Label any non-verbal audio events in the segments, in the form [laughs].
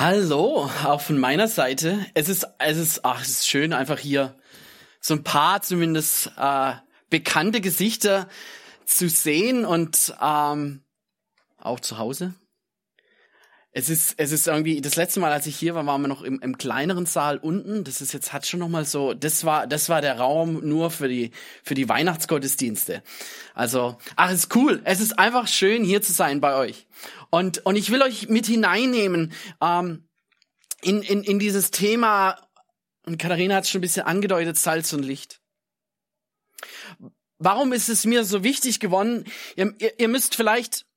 Hallo, auch von meiner Seite. Es ist, es ist, ach, es ist schön, einfach hier so ein paar zumindest äh, bekannte Gesichter zu sehen und ähm, auch zu Hause. Es ist, es ist irgendwie, das letzte Mal, als ich hier war, waren wir noch im, im kleineren Saal unten. Das ist jetzt, hat schon noch mal so, das war, das war der Raum nur für die, für die Weihnachtsgottesdienste. Also, ach, ist cool. Es ist einfach schön, hier zu sein bei euch. Und, und ich will euch mit hineinnehmen, ähm, in, in, in dieses Thema, und Katharina hat es schon ein bisschen angedeutet, Salz und Licht. Warum ist es mir so wichtig geworden? Ihr, ihr müsst vielleicht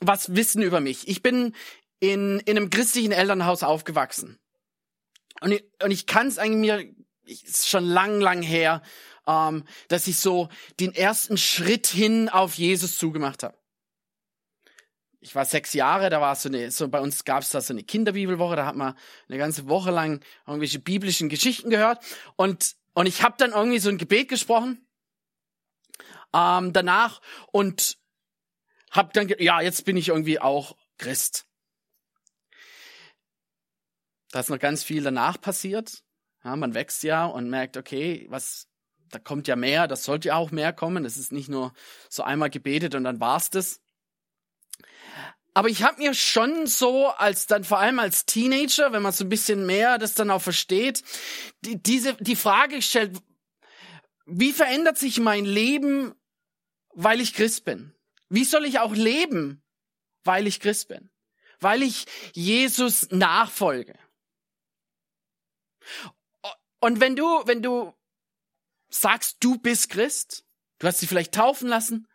was wissen über mich. Ich bin in, in einem christlichen Elternhaus aufgewachsen. Und ich, und ich kann es eigentlich mir, ist schon lang, lang her, ähm, dass ich so den ersten Schritt hin auf Jesus zugemacht habe. Ich war sechs Jahre, da war so eine, so bei uns gab es da so eine Kinderbibelwoche, da hat man eine ganze Woche lang irgendwelche biblischen Geschichten gehört und und ich habe dann irgendwie so ein Gebet gesprochen ähm, danach und hab dann, ja, jetzt bin ich irgendwie auch Christ. Da ist noch ganz viel danach passiert. Ja, man wächst ja und merkt, okay, was, da kommt ja mehr, das sollte ja auch mehr kommen. Es ist nicht nur so einmal gebetet und dann war's das. Aber ich habe mir schon so, als dann vor allem als Teenager, wenn man so ein bisschen mehr das dann auch versteht, die, diese die Frage gestellt: Wie verändert sich mein Leben, weil ich Christ bin? Wie soll ich auch leben, weil ich Christ bin? Weil ich Jesus nachfolge. Und wenn du, wenn du sagst, du bist Christ, du hast dich vielleicht taufen lassen,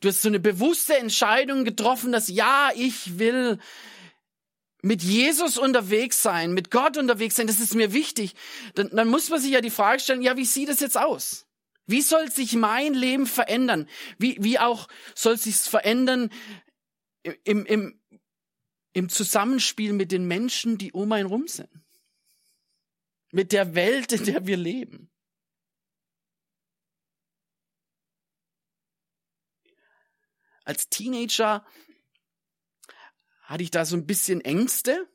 du hast so eine bewusste Entscheidung getroffen, dass ja, ich will mit Jesus unterwegs sein, mit Gott unterwegs sein, das ist mir wichtig, dann, dann muss man sich ja die Frage stellen, ja, wie sieht es jetzt aus? Wie soll sich mein Leben verändern? Wie, wie auch soll sich's verändern im, im, im Zusammenspiel mit den Menschen, die um einen rum sind? Mit der Welt, in der wir leben? Als Teenager hatte ich da so ein bisschen Ängste.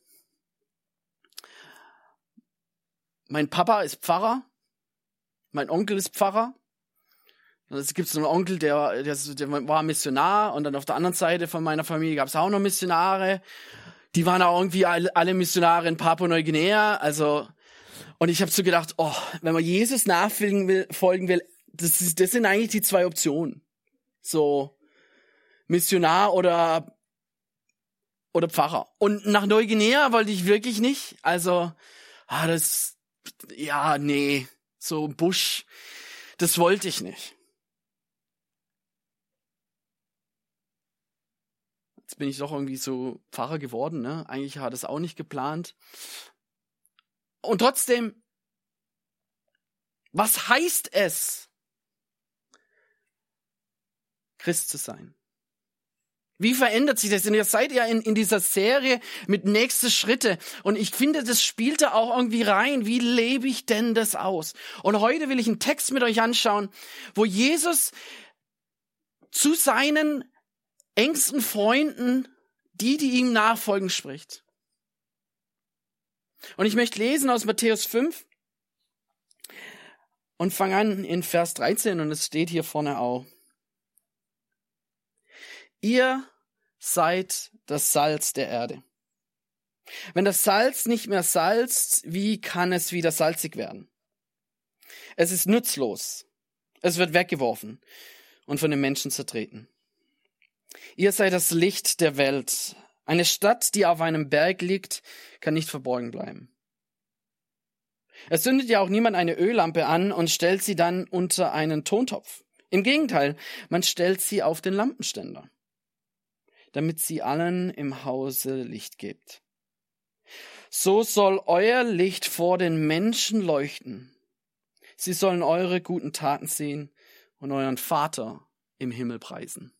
Mein Papa ist Pfarrer, mein Onkel ist Pfarrer. Es gibt so einen Onkel, der, der, der war Missionar und dann auf der anderen Seite von meiner Familie gab es auch noch Missionare. Die waren auch irgendwie alle, alle Missionare in Papua-Neuguinea. Also und ich habe so gedacht, oh, wenn man Jesus nachfolgen will, folgen will, das, ist, das sind eigentlich die zwei Optionen. So Missionar oder oder Pfarrer. Und nach Neuguinea wollte ich wirklich nicht. Also, ah, das, ja, nee, so Busch, das wollte ich nicht. Jetzt bin ich doch irgendwie so Pfarrer geworden, ne? Eigentlich hat es auch nicht geplant. Und trotzdem, was heißt es, Christ zu sein? Wie verändert sich das? Denn ihr seid ja in, in dieser Serie mit nächste Schritte. Und ich finde, das spielt da auch irgendwie rein. Wie lebe ich denn das aus? Und heute will ich einen Text mit euch anschauen, wo Jesus zu seinen engsten Freunden, die, die ihm nachfolgen, spricht. Und ich möchte lesen aus Matthäus 5 und fange an in Vers 13 und es steht hier vorne auch. Ihr seid das Salz der Erde. Wenn das Salz nicht mehr salzt, wie kann es wieder salzig werden? Es ist nutzlos. Es wird weggeworfen und von den Menschen zertreten. Ihr seid das Licht der Welt. Eine Stadt, die auf einem Berg liegt, kann nicht verborgen bleiben. Es zündet ja auch niemand eine Öllampe an und stellt sie dann unter einen Tontopf. Im Gegenteil, man stellt sie auf den Lampenständer, damit sie allen im Hause Licht gibt. So soll euer Licht vor den Menschen leuchten. Sie sollen eure guten Taten sehen und euren Vater im Himmel preisen.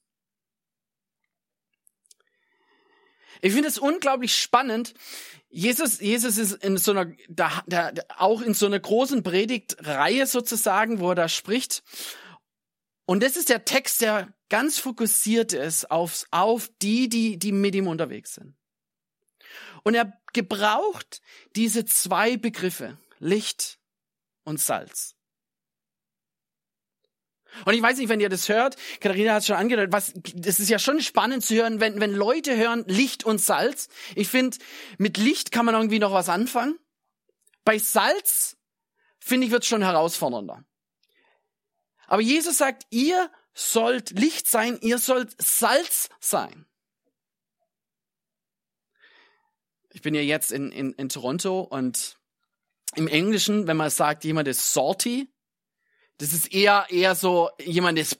Ich finde es unglaublich spannend. Jesus, Jesus ist in so einer, da, da, auch in so einer großen Predigtreihe sozusagen, wo er da spricht. Und das ist der Text, der ganz fokussiert ist auf, auf die, die, die mit ihm unterwegs sind. Und er gebraucht diese zwei Begriffe, Licht und Salz. Und ich weiß nicht, wenn ihr das hört, Katharina hat es schon angedeutet, was, das ist ja schon spannend zu hören, wenn, wenn Leute hören Licht und Salz. Ich finde, mit Licht kann man irgendwie noch was anfangen. Bei Salz, finde ich, wird es schon herausfordernder. Aber Jesus sagt, ihr sollt Licht sein, ihr sollt Salz sein. Ich bin ja jetzt in, in, in Toronto und im Englischen, wenn man sagt, jemand ist salty, das ist eher, eher so, jemand ist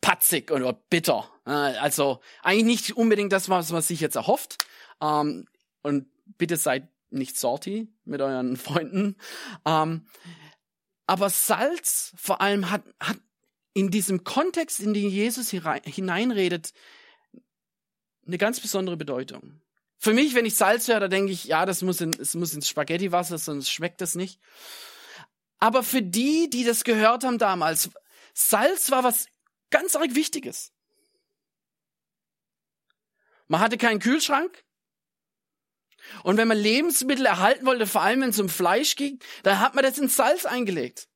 patzig oder bitter. Also eigentlich nicht unbedingt das, was man sich jetzt erhofft. Ähm, und bitte seid nicht salty mit euren [laughs] Freunden. Ähm, aber Salz vor allem hat, hat in diesem Kontext, in den Jesus hineinredet, eine ganz besondere Bedeutung. Für mich, wenn ich Salz höre, da denke ich, ja, das muss, in, es muss ins Spaghettiwasser, sonst schmeckt das nicht. Aber für die, die das gehört haben damals, Salz war was ganz arg Wichtiges. Man hatte keinen Kühlschrank. Und wenn man Lebensmittel erhalten wollte, vor allem wenn es um Fleisch ging, dann hat man das in Salz eingelegt.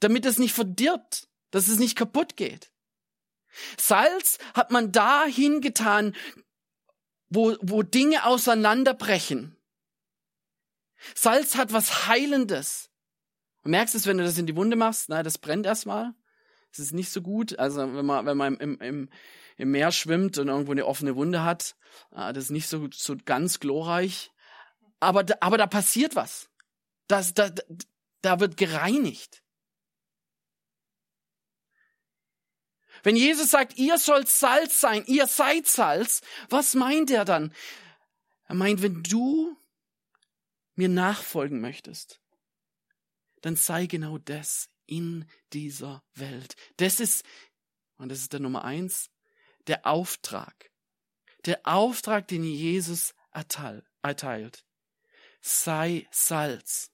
Damit es nicht verdirbt, dass es nicht kaputt geht. Salz hat man dahin getan, wo, wo Dinge auseinanderbrechen. Salz hat was Heilendes. Du merkst es, wenn du das in die Wunde machst, na, das brennt erstmal. Das ist nicht so gut. Also wenn man, wenn man im, im, im Meer schwimmt und irgendwo eine offene Wunde hat, das ist nicht so, so ganz glorreich. Aber, aber da passiert was. Das, da, da wird gereinigt. Wenn Jesus sagt, ihr sollt Salz sein, ihr seid Salz, was meint er dann? Er meint, wenn du mir nachfolgen möchtest, dann sei genau das in dieser Welt. Das ist, und das ist der Nummer eins, der Auftrag. Der Auftrag, den Jesus erteilt. Sei Salz.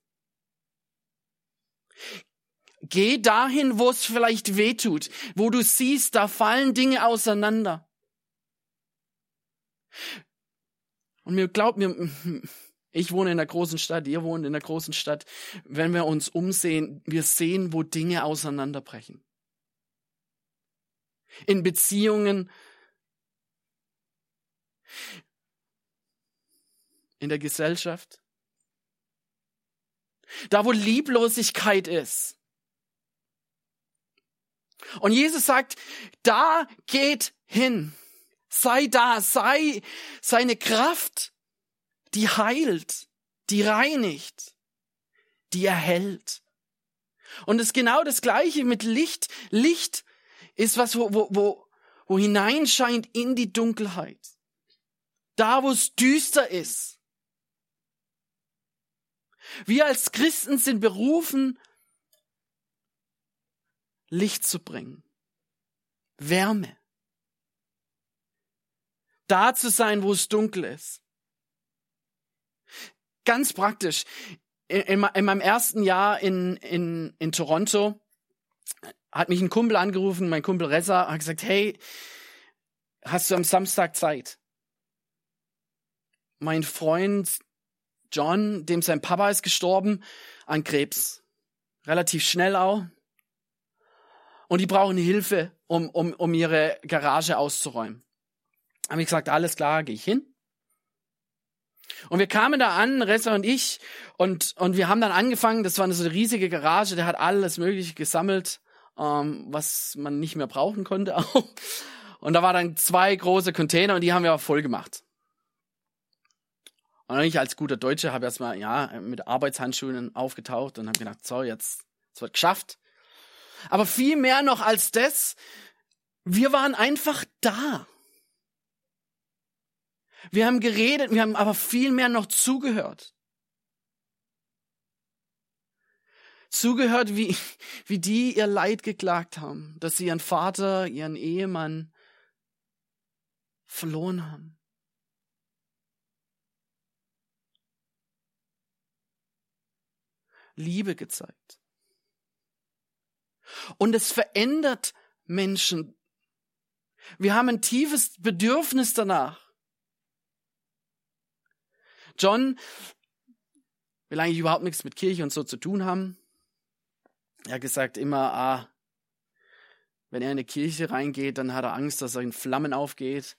Geh dahin, wo es vielleicht weh tut, wo du siehst, da fallen Dinge auseinander. Und mir glaubt mir, [laughs] ich wohne in einer großen Stadt, ihr wohnt in einer großen Stadt. Wenn wir uns umsehen, wir sehen, wo Dinge auseinanderbrechen. In Beziehungen, in der Gesellschaft. Da, wo Lieblosigkeit ist. Und Jesus sagt, da geht hin. Sei da, sei seine Kraft die heilt, die reinigt, die erhält. Und es ist genau das Gleiche mit Licht. Licht ist was, wo, wo, wo, wo hineinscheint in die Dunkelheit. Da, wo es düster ist. Wir als Christen sind berufen, Licht zu bringen. Wärme. Da zu sein, wo es dunkel ist. Ganz praktisch. In, in, in meinem ersten Jahr in, in, in Toronto hat mich ein Kumpel angerufen, mein Kumpel Reza, hat gesagt, hey, hast du am Samstag Zeit? Mein Freund John, dem sein Papa ist gestorben an Krebs. Relativ schnell auch. Und die brauchen Hilfe, um, um, um ihre Garage auszuräumen. Habe ich gesagt, alles klar, gehe ich hin. Und wir kamen da an, Ressa und ich, und, und wir haben dann angefangen, das war so eine riesige Garage, der hat alles Mögliche gesammelt, ähm, was man nicht mehr brauchen konnte [laughs] auch. Und da waren dann zwei große Container und die haben wir auch voll gemacht. Und ich als guter Deutscher habe erstmal, ja, mit Arbeitshandschuhen aufgetaucht und habe gedacht, so, jetzt, es wird geschafft. Aber viel mehr noch als das, wir waren einfach da. Wir haben geredet, wir haben aber viel mehr noch zugehört. Zugehört, wie, wie die ihr Leid geklagt haben, dass sie ihren Vater, ihren Ehemann verloren haben. Liebe gezeigt. Und es verändert Menschen. Wir haben ein tiefes Bedürfnis danach. John will eigentlich überhaupt nichts mit Kirche und so zu tun haben. Er hat gesagt immer, ah, wenn er in eine Kirche reingeht, dann hat er Angst, dass er in Flammen aufgeht.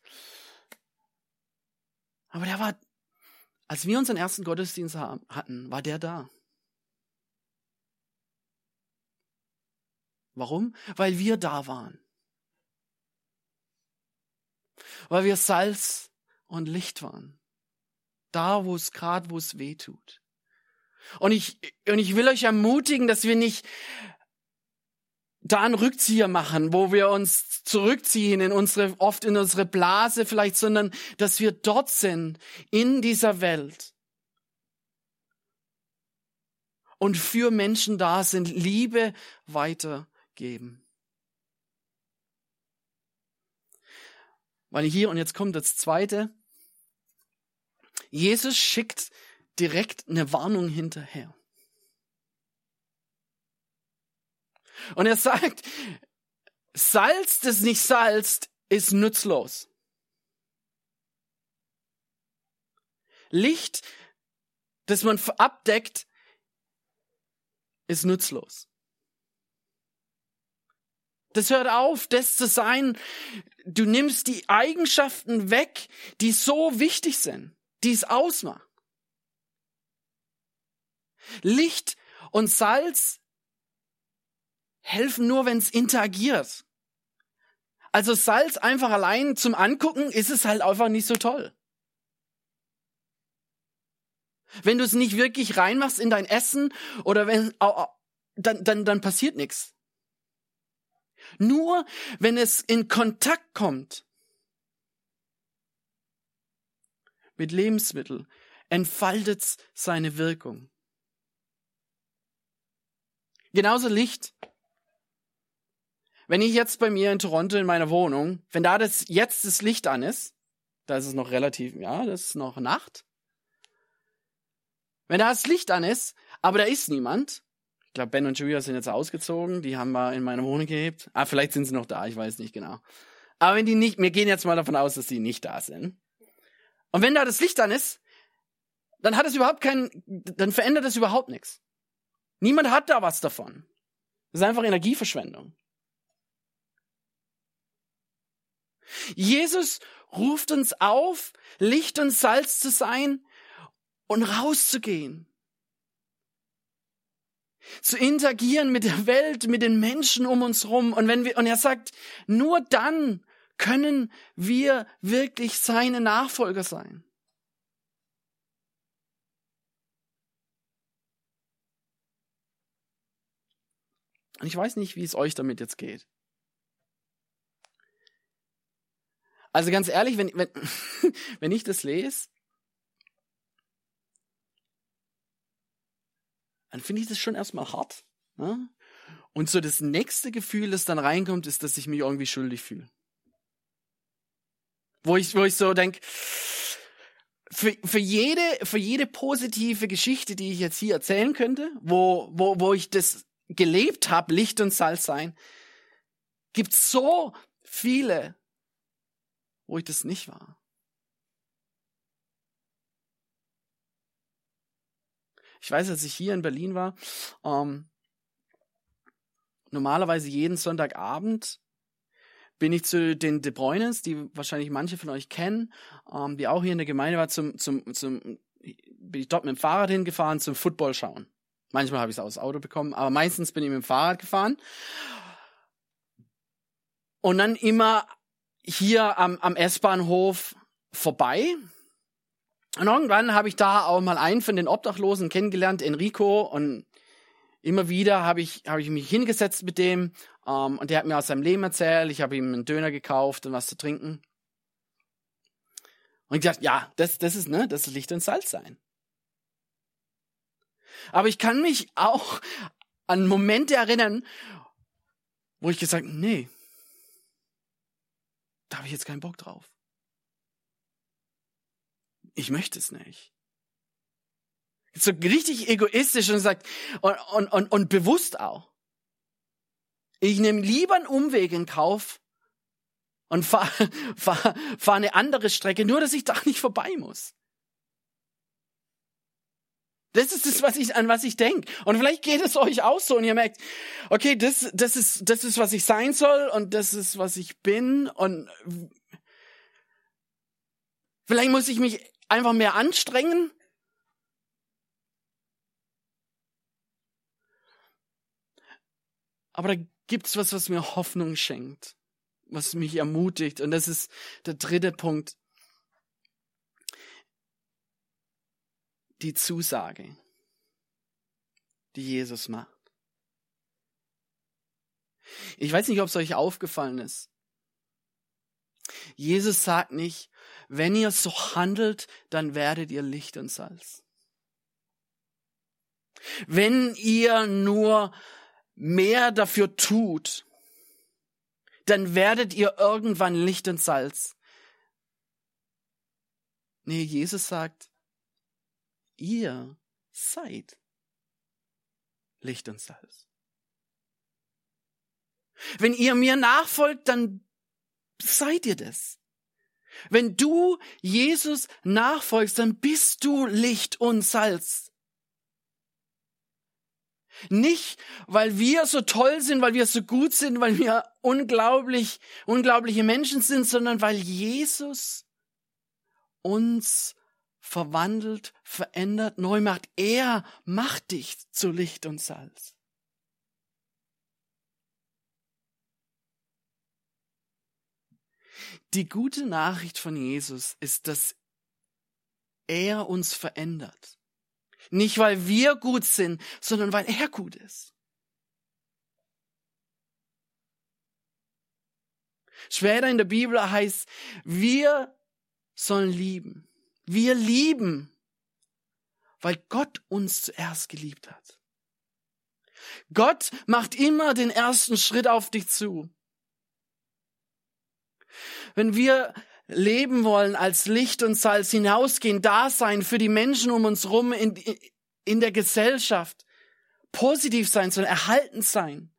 Aber der war, als wir unseren ersten Gottesdienst hatten, war der da. Warum? Weil wir da waren. Weil wir Salz und Licht waren. Da, wo es gerade, wo es weh tut. Und ich, und ich will euch ermutigen, dass wir nicht da einen Rückzieher machen, wo wir uns zurückziehen in unsere, oft in unsere Blase vielleicht, sondern dass wir dort sind, in dieser Welt. Und für Menschen da sind, Liebe weitergeben. Weil hier, und jetzt kommt das zweite, Jesus schickt direkt eine Warnung hinterher. Und er sagt, Salz, das nicht salzt, ist nutzlos. Licht, das man abdeckt, ist nutzlos. Das hört auf, das zu sein. Du nimmst die Eigenschaften weg, die so wichtig sind, die es ausmacht. Licht und Salz helfen nur, wenn es interagiert. Also Salz einfach allein zum Angucken ist es halt einfach nicht so toll. Wenn du es nicht wirklich reinmachst in dein Essen oder wenn dann dann dann passiert nichts. Nur wenn es in Kontakt kommt mit Lebensmitteln, entfaltet seine Wirkung. Genauso Licht. Wenn ich jetzt bei mir in Toronto in meiner Wohnung, wenn da das jetzt das Licht an ist, da ist es noch relativ, ja, das ist noch Nacht. Wenn da das Licht an ist, aber da ist niemand, ich glaube, Ben und Julia sind jetzt ausgezogen, die haben wir in meine Wohnung gehebt. Ah, vielleicht sind sie noch da, ich weiß nicht genau. Aber wenn die nicht, wir gehen jetzt mal davon aus, dass die nicht da sind. Und wenn da das Licht an ist, dann hat es überhaupt keinen, dann verändert es überhaupt nichts. Niemand hat da was davon. Das ist einfach Energieverschwendung. Jesus ruft uns auf, Licht und Salz zu sein und rauszugehen. Zu interagieren mit der Welt, mit den Menschen um uns rum. Und wenn wir, und er sagt, nur dann können wir wirklich seine Nachfolger sein. Und ich weiß nicht, wie es euch damit jetzt geht. Also ganz ehrlich, wenn, wenn, [laughs] wenn ich das lese, dann finde ich das schon erstmal hart. Ne? Und so das nächste Gefühl, das dann reinkommt, ist, dass ich mich irgendwie schuldig fühle. Wo ich, wo ich so denke, für, für, jede, für jede positive Geschichte, die ich jetzt hier erzählen könnte, wo, wo, wo ich das gelebt habe, Licht und Salz sein, gibt so viele, wo ich das nicht war. Ich weiß, als ich hier in Berlin war, ähm, normalerweise jeden Sonntagabend bin ich zu den De Bruynes, die wahrscheinlich manche von euch kennen, ähm, die auch hier in der Gemeinde war, zum, zum, zum, bin ich dort mit dem Fahrrad hingefahren zum Football schauen. Manchmal habe ich es aus Auto bekommen, aber meistens bin ich mit dem Fahrrad gefahren. Und dann immer hier am, am S-Bahnhof vorbei. Und irgendwann habe ich da auch mal einen von den Obdachlosen kennengelernt, Enrico. Und immer wieder habe ich, habe ich mich hingesetzt mit dem ähm, und der hat mir aus seinem Leben erzählt. Ich habe ihm einen Döner gekauft und was zu trinken. Und ich dachte, ja, das, das ist, ne, das ist Licht und Salz sein. Aber ich kann mich auch an Momente erinnern, wo ich gesagt, nee, da habe ich jetzt keinen Bock drauf. Ich möchte es nicht. So richtig egoistisch und sagt, und, und, und, und bewusst auch. Ich nehme lieber einen Umweg in Kauf und fahre [laughs] fahr, fahr eine andere Strecke, nur dass ich da nicht vorbei muss. Das ist das, was ich, an was ich denke. Und vielleicht geht es euch auch so und ihr merkt, okay, das, das ist, das ist, was ich sein soll und das ist, was ich bin und vielleicht muss ich mich einfach mehr anstrengen. Aber da gibt's was, was mir Hoffnung schenkt, was mich ermutigt und das ist der dritte Punkt. die Zusage, die Jesus macht. Ich weiß nicht, ob es euch aufgefallen ist. Jesus sagt nicht, wenn ihr so handelt, dann werdet ihr Licht und Salz. Wenn ihr nur mehr dafür tut, dann werdet ihr irgendwann Licht und Salz. Nee, Jesus sagt, ihr seid Licht und Salz. Wenn ihr mir nachfolgt, dann seid ihr das. Wenn du Jesus nachfolgst, dann bist du Licht und Salz. Nicht, weil wir so toll sind, weil wir so gut sind, weil wir unglaublich, unglaubliche Menschen sind, sondern weil Jesus uns verwandelt, verändert, neu macht. Er macht dich zu Licht und Salz. Die gute Nachricht von Jesus ist, dass er uns verändert. Nicht weil wir gut sind, sondern weil er gut ist. Später in der Bibel heißt, wir sollen lieben. Wir lieben, weil Gott uns zuerst geliebt hat. Gott macht immer den ersten Schritt auf dich zu. Wenn wir leben wollen als Licht und Salz hinausgehen, da sein für die Menschen um uns rum in, in der Gesellschaft, positiv sein sollen, erhalten sein,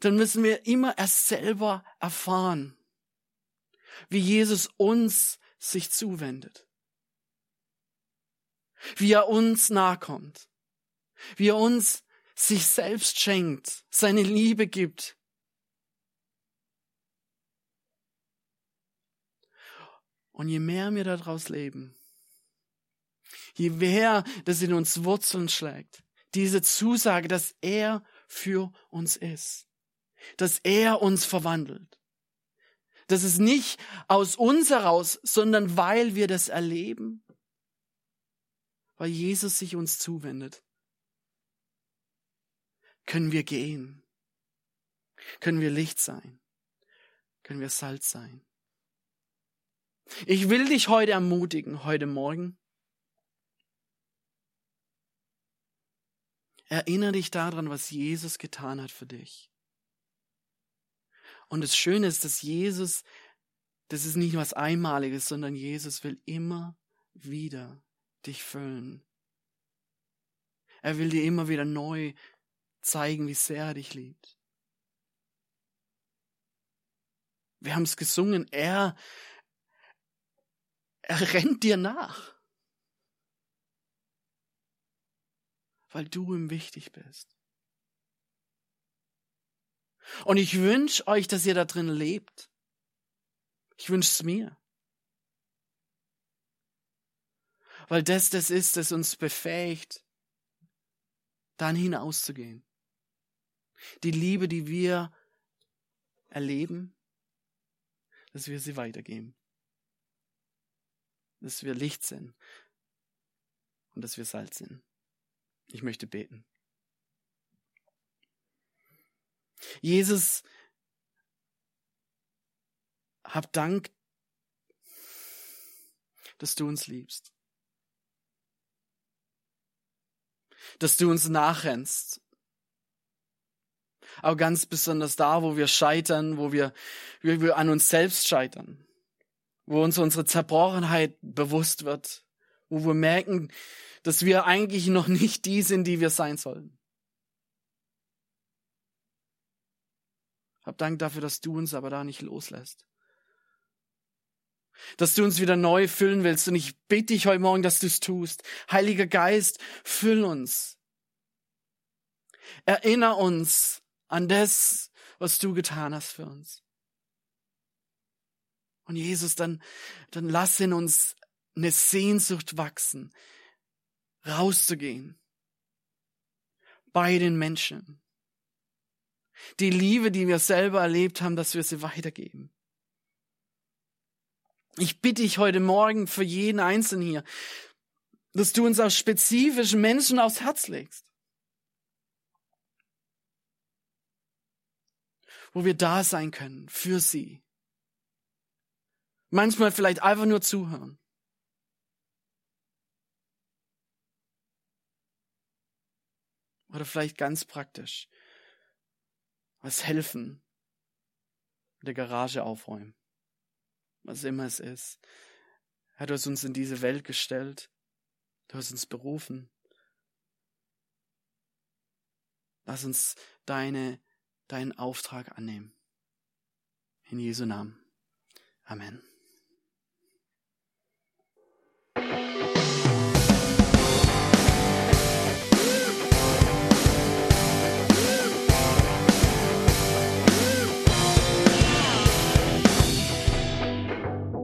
dann müssen wir immer erst selber erfahren, wie Jesus uns sich zuwendet. Wie er uns nahkommt. Wie er uns sich selbst schenkt, seine Liebe gibt. Und je mehr wir daraus leben, je mehr das in uns Wurzeln schlägt, diese Zusage, dass er für uns ist, dass er uns verwandelt, das ist nicht aus uns heraus, sondern weil wir das erleben, weil Jesus sich uns zuwendet. Können wir gehen? Können wir Licht sein? Können wir Salz sein? Ich will dich heute ermutigen, heute Morgen. Erinnere dich daran, was Jesus getan hat für dich. Und das Schöne ist, dass Jesus, das ist nicht was Einmaliges, sondern Jesus will immer wieder dich füllen. Er will dir immer wieder neu zeigen, wie sehr er dich liebt. Wir haben es gesungen, er, er rennt dir nach, weil du ihm wichtig bist. Und ich wünsche euch, dass ihr da drin lebt. Ich wünsche es mir. Weil das das ist, das uns befähigt, dann hinauszugehen. Die Liebe, die wir erleben, dass wir sie weitergeben. Dass wir Licht sind und dass wir Salz sind. Ich möchte beten. Jesus, hab Dank, dass du uns liebst. Dass du uns nachrennst. Aber ganz besonders da, wo wir scheitern, wo wir, wo wir an uns selbst scheitern. Wo uns unsere Zerbrochenheit bewusst wird. Wo wir merken, dass wir eigentlich noch nicht die sind, die wir sein sollen. Hab Dank dafür, dass du uns aber da nicht loslässt. Dass du uns wieder neu füllen willst. Und ich bitte dich heute Morgen, dass du es tust. Heiliger Geist, füll uns. Erinner uns an das, was du getan hast für uns. Und Jesus, dann, dann lass in uns eine Sehnsucht wachsen, rauszugehen bei den Menschen. Die Liebe, die wir selber erlebt haben, dass wir sie weitergeben. Ich bitte dich heute Morgen für jeden Einzelnen hier, dass du uns auf spezifischen Menschen aufs Herz legst. Wo wir da sein können für sie. Manchmal vielleicht einfach nur zuhören. Oder vielleicht ganz praktisch. Was helfen. In der Garage aufräumen. Was immer es ist. Herr, du hast uns in diese Welt gestellt. Du hast uns berufen. Lass uns deine, deinen Auftrag annehmen. In Jesu Namen. Amen.